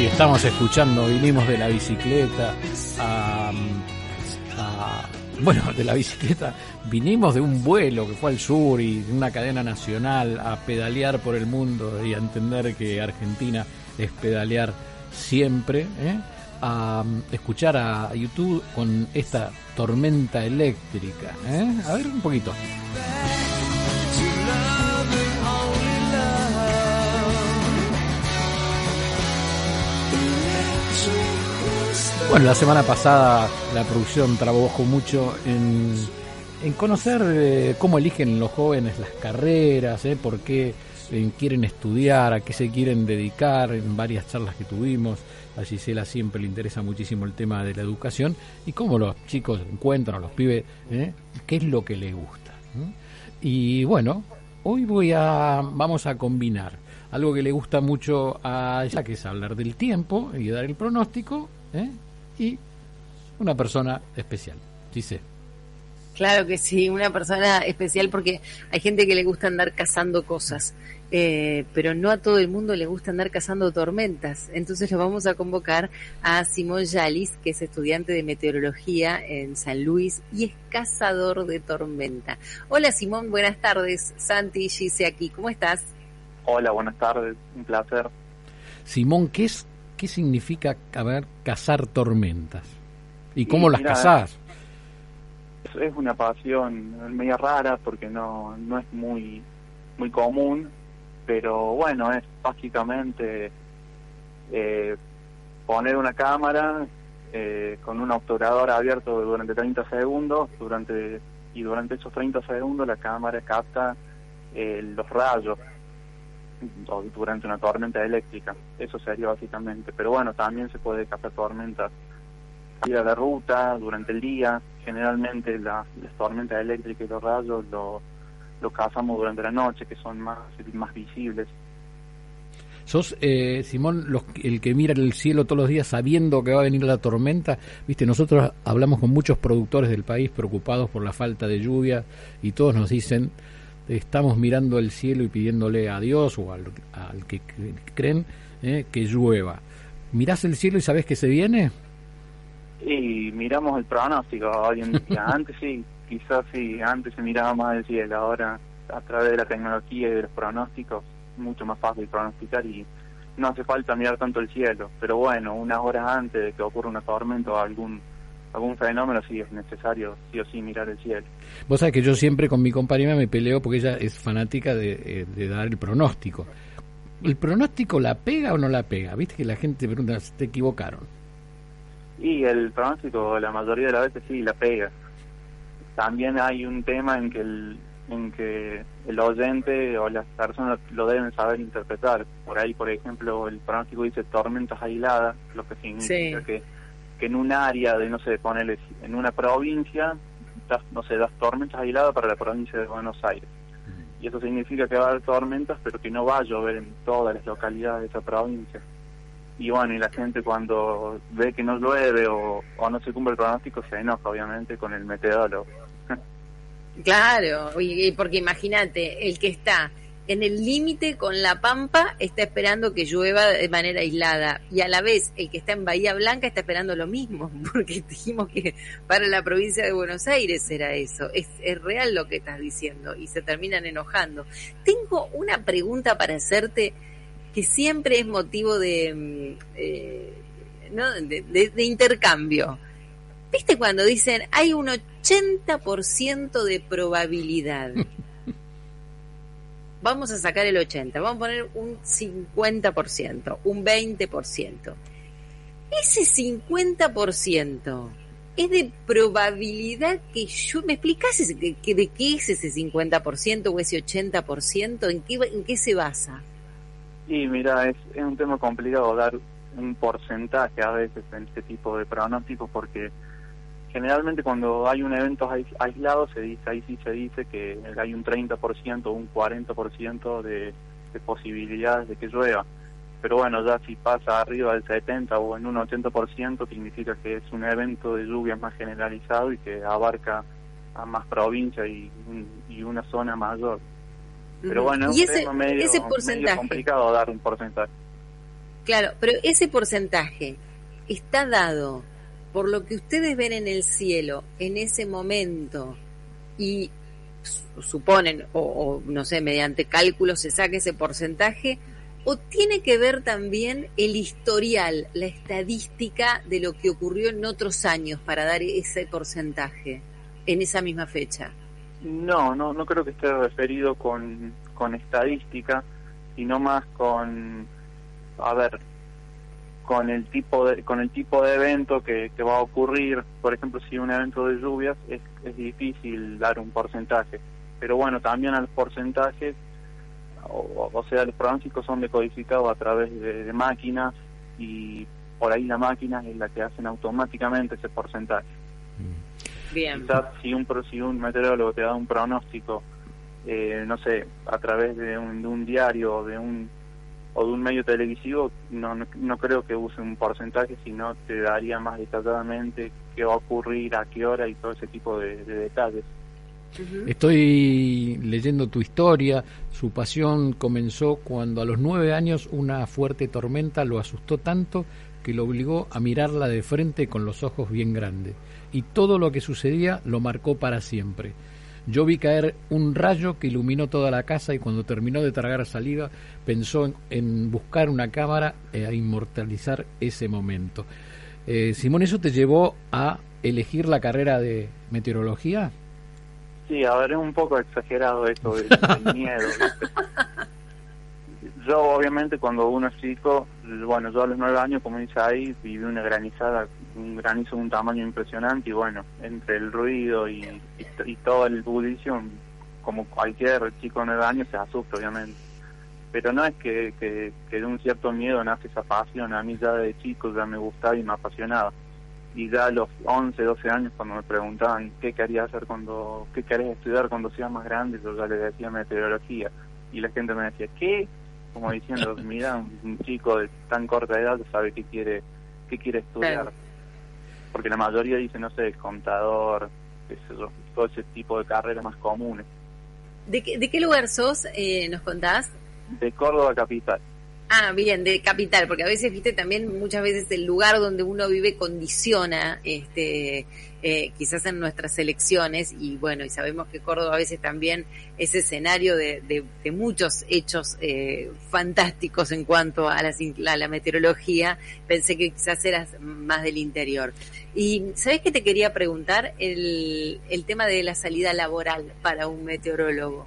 Sí, estamos escuchando, vinimos de la bicicleta a, bueno, de la bicicleta, vinimos de un vuelo que fue al sur y de una cadena nacional a pedalear por el mundo y a entender que Argentina es pedalear siempre, ¿eh? a escuchar a YouTube con esta tormenta eléctrica. ¿eh? A ver un poquito. Bueno, la semana pasada la producción trabajó mucho en, en conocer eh, cómo eligen los jóvenes las carreras, eh, por qué eh, quieren estudiar, a qué se quieren dedicar, en varias charlas que tuvimos. A Gisela siempre le interesa muchísimo el tema de la educación y cómo los chicos encuentran, los pibes, qué es lo que les gusta. Y bueno, hoy voy a, vamos a combinar algo que le gusta mucho a ella, que es hablar del tiempo y dar el pronóstico, ¿eh? Y una persona especial. Dice. Claro que sí, una persona especial porque hay gente que le gusta andar cazando cosas, eh, pero no a todo el mundo le gusta andar cazando tormentas. Entonces lo vamos a convocar a Simón Yalis, que es estudiante de meteorología en San Luis y es cazador de tormenta. Hola Simón, buenas tardes. Santi y Gise aquí, ¿cómo estás? Hola, buenas tardes, un placer. Simón, ¿qué es ¿qué significa ver, cazar tormentas? ¿Y cómo las cazás? Es una pasión media rara porque no, no es muy, muy común, pero bueno, es básicamente eh, poner una cámara eh, con un obturador abierto durante 30 segundos durante y durante esos 30 segundos la cámara capta eh, los rayos durante una tormenta eléctrica. Eso sería básicamente. Pero bueno, también se puede cazar tormentas ir a la ruta durante el día. Generalmente las tormentas eléctricas y los rayos lo, lo cazamos durante la noche, que son más, más visibles. ¿Sos, eh, Simón, los, el que mira el cielo todos los días sabiendo que va a venir la tormenta? Viste, nosotros hablamos con muchos productores del país preocupados por la falta de lluvia y todos nos dicen estamos mirando el cielo y pidiéndole a Dios o al, que creen eh, que llueva. ¿Mirás el cielo y sabes que se viene? Y miramos el pronóstico hoy en día. antes sí, quizás sí, antes se miraba más el cielo, ahora a través de la tecnología y de los pronósticos, mucho más fácil pronosticar y no hace falta mirar tanto el cielo. Pero bueno, unas horas antes de que ocurra una tormenta o algún algún fenómeno sí es necesario sí o sí mirar el cielo. Vos sabés que yo siempre con mi compañera me peleo porque ella es fanática de, eh, dar el pronóstico. ¿El pronóstico la pega o no la pega? Viste que la gente pregunta, ¿te equivocaron? Y el pronóstico la mayoría de las veces sí la pega. También hay un tema en que el, en que el oyente o las personas lo deben saber interpretar. Por ahí, por ejemplo, el pronóstico dice tormentas aisladas, lo que significa que que en un área de, no sé, ponerle, en una provincia, no sé, das tormentas aisladas para la provincia de Buenos Aires. Y eso significa que va a haber tormentas, pero que no va a llover en todas las localidades de esa provincia. Y bueno, y la gente cuando ve que no llueve o, o no se cumple el pronóstico se enoja, obviamente, con el meteorólogo. Claro, porque imagínate, el que está en el límite con La Pampa está esperando que llueva de manera aislada y a la vez el que está en Bahía Blanca está esperando lo mismo, porque dijimos que para la provincia de Buenos Aires era eso. Es, real lo que estás diciendo y se terminan enojando. Tengo una pregunta para hacerte que siempre es motivo de, mm, eh, de intercambio. ¿Viste cuando dicen hay un 80% de probabilidad? vamos a sacar el 80, vamos a poner un 50%, un 20%. Ese 50% es de probabilidad que yo... ¿Me explicas de, de qué es ese 50% o ese 80%? ¿En qué, en qué se basa? Y mira, es, es un tema complicado dar un porcentaje a veces en este tipo de pronósticos porque generalmente cuando hay un evento aislado se dice ahí sí se dice que hay un 30% o un 40% de, de posibilidades de que llueva. Pero bueno ya si pasa arriba del 70 o en un 80% significa que es un evento de lluvia más generalizado y que abarca a más provincias y, y una zona mayor. Pero bueno es ese, ese porcentaje? complicado dar un porcentaje. Claro, pero ese porcentaje está dado por lo que ustedes ven en el cielo en ese momento y suponen, o, no sé, mediante cálculos se saque ese porcentaje, o tiene que ver también el historial, la estadística de lo que ocurrió en otros años para dar ese porcentaje en esa misma fecha? No, no, no creo que esté referido con, con estadística, sino más con, a ver, con el tipo de, con el tipo de evento que, que va a ocurrir. Por ejemplo, si un evento de lluvias es, es difícil dar un porcentaje, pero bueno, también a los porcentajes o, sea, los pronósticos son decodificados a través de, máquinas y por ahí la máquina es la que hacen automáticamente ese porcentaje. Mm. Bien. Quizás si un, si un meteorólogo te da un pronóstico, eh, no sé, a través de un, de un diario o de un o de un medio televisivo, no, no, creo que use un porcentaje, sino te daría más detalladamente qué va a ocurrir, a qué hora y todo ese tipo de detalles. Estoy leyendo tu historia. Su pasión comenzó cuando a los nueve años una fuerte tormenta lo asustó tanto que lo obligó a mirarla de frente con los ojos bien grandes. Y todo lo que sucedía lo marcó para siempre. Yo vi caer un rayo que iluminó toda la casa y cuando terminó de tragar saliva pensó en, buscar una cámara e a inmortalizar ese momento. Eh, Simón, ¿eso te llevó a elegir la carrera de meteorología? Sí, a ver, es un poco exagerado esto del, miedo. Yo, obviamente, cuando uno es chico, bueno, yo a los nueve años, como dice ahí, viví una granizada, un granizo de un tamaño impresionante y bueno, entre el ruido y, y, todo el bullicio, como cualquier chico de nueve años, se asusta, obviamente. Pero no es que, que, que de un cierto miedo nace esa pasión, a mí ya de chico ya me gustaba y me apasionaba y ya a los 11, 12 años cuando me preguntaban qué quería hacer cuando, qué querés estudiar cuando seas más grande, yo ya le decía meteorología y la gente me decía, ¿qué? Como diciendo, mira, un chico de tan corta edad sabe qué quiere, qué quiere estudiar. Porque la mayoría dice, no sé, contador, yo, todo ese tipo de carreras más comunes. ¿De qué, de qué lugar sos, eh, nos contás? De Córdoba Capital. Ah, bien, de capital, porque a veces, viste, también muchas veces el lugar donde uno vive condiciona, este, eh, quizás en nuestras elecciones, y bueno, y sabemos que Córdoba a veces también es escenario de, muchos hechos eh, fantásticos en cuanto a la, a la meteorología. Pensé que quizás eras más del interior. Y, ¿sabes qué te quería preguntar? El, el tema de la salida laboral para un meteorólogo.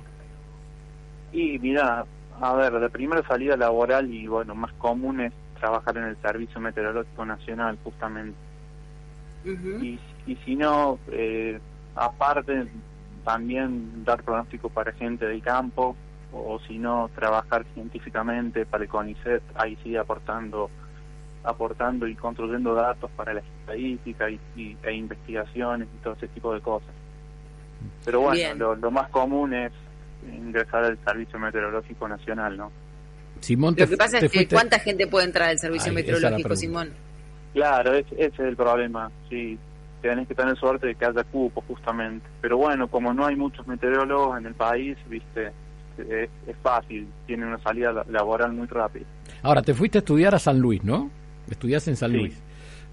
Y mira, a ver, de primera salida laboral y bueno, más común es trabajar en el Servicio Meteorológico Nacional, justamente. y, y si no, eh, aparte, también dar pronóstico para gente del campo, o, si no, trabajar científicamente para el CONICET, ahí sí aportando aportando y construyendo datos para la estadística y, e investigaciones y todo ese tipo de cosas. Pero bueno, lo, lo más común es ingresar al Servicio Meteorológico Nacional, ¿no? Simón, Lo que pasa es que ¿cuánta gente puede entrar al Servicio Meteorológico, Simón? Claro, ese, es el problema, sí. Tenés que tener suerte de que haya cupo, justamente. Pero bueno, como no hay muchos meteorólogos en el país, viste, es, fácil, tiene una salida laboral muy rápida. Ahora, te fuiste a estudiar a San Luis, ¿no? Estudiaste en San Luis.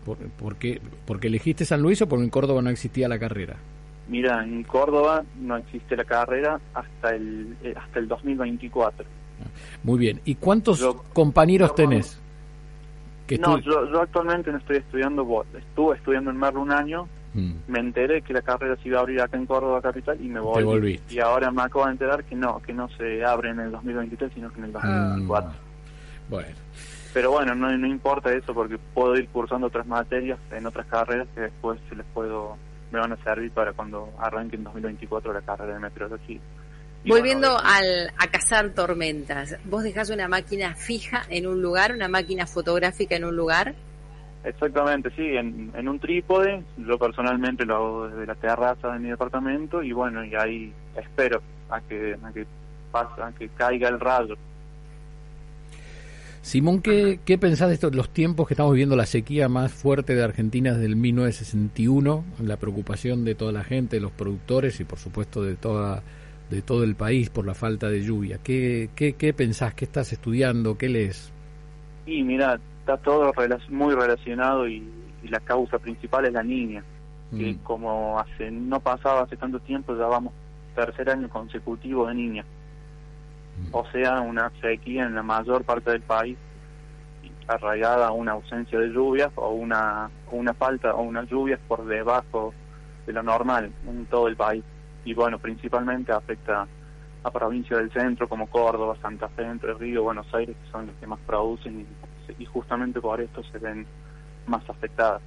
¿Por, qué, ¿Porque elegiste San Luis o porque en Córdoba no existía la carrera? Mira, en Córdoba no existe la carrera hasta el eh, hasta el 2024. Muy bien. ¿Y cuántos compañeros tenés? Que no, yo, actualmente no estoy estudiando, estuve estudiando en Merlo un año, mm. me enteré que la carrera se iba a abrir acá en Córdoba Capital y me volví. Y ahora me acabo de enterar que no, que no se abre en el 2023, sino que en el 2024. Ah. bueno. Pero bueno, no, no importa eso porque puedo ir cursando otras materias en otras carreras que después se les puedo me van a servir para cuando arranque en 2024 la carrera de meteorología. Volviendo al, a cazar tormentas, ¿vos dejás una máquina fija en un lugar, una máquina fotográfica en un lugar? Exactamente, sí, en, en un trípode, yo personalmente lo hago desde la terraza de mi departamento y bueno, y ahí espero a que, a que pasa, a que caiga el rayo Simón, ¿qué, ¿qué pensás de estos, los tiempos que estamos viviendo, la sequía más fuerte de Argentina desde el 1961, la preocupación de toda la gente, de los productores y por supuesto de toda de todo el país por la falta de lluvia? ¿Qué, qué, qué pensás? ¿Qué estás estudiando? ¿Qué lees? Y mira, está todo muy relacionado y, la causa principal es la niña, que mm. como hace no pasaba hace tanto tiempo, ya vamos tercer año consecutivo de niña. O sea, una sequía en la mayor parte del país arraigada a una ausencia de lluvias o una, una falta o unas lluvias por debajo de lo normal en todo el país. Y bueno, principalmente afecta a provincias del centro como Córdoba, Santa Fe, Entre Ríos, Buenos Aires, que son los que más producen y, justamente por esto se ven más afectadas.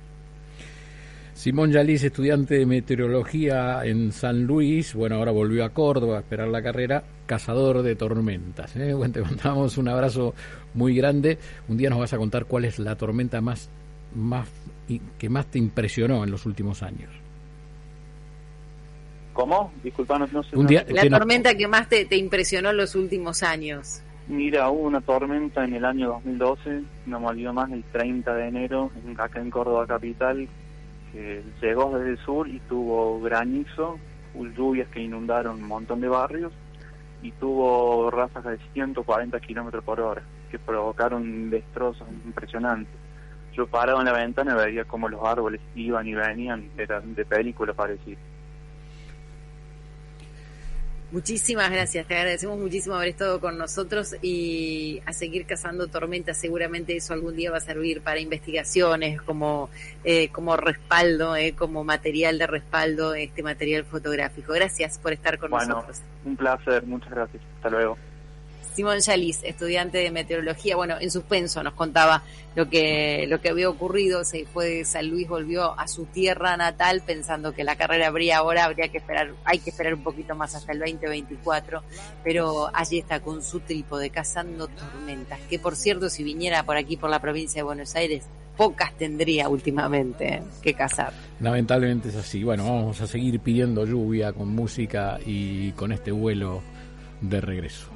Simón Yalis, estudiante de meteorología en San Luis, bueno, ahora volvió a Córdoba a esperar la carrera, cazador de tormentas. ¿eh? Bueno, te mandamos un abrazo muy grande. Un día nos vas a contar cuál es la tormenta más, más que más te impresionó en los últimos años. ¿Cómo? Disculpa, no, sé. Un día, la tormenta que más te, impresionó en los últimos años. Mira, hubo una tormenta en el año 2012, no me olvido más, el 30 de enero, acá en Córdoba Capital, que llegó desde el sur y tuvo granizo, lluvias que inundaron un montón de barrios y tuvo ráfagas de 140 kilómetros por hora que provocaron destrozos impresionantes. Yo parado en la ventana veía cómo los árboles iban y venían, eran de película parecía. Muchísimas gracias, te agradecemos muchísimo haber estado con nosotros y a seguir cazando tormentas. Seguramente eso algún día va a servir para investigaciones como, eh, como respaldo, eh, como material de respaldo, este material fotográfico. Gracias por estar con nosotros. Un placer, muchas gracias. Hasta luego. Simón Yalis, estudiante de meteorología, bueno, en suspenso nos contaba lo que, lo que había ocurrido, se fue de San Luis, volvió a su tierra natal pensando que la carrera habría ahora, habría que esperar, hay que esperar un poquito más hasta el 2024, pero allí está con su trípode cazando tormentas, que por cierto, si viniera por aquí, por la provincia de Buenos Aires, pocas tendría últimamente que cazar. Lamentablemente es así. Bueno, vamos a seguir pidiendo lluvia con música y con este vuelo de regreso.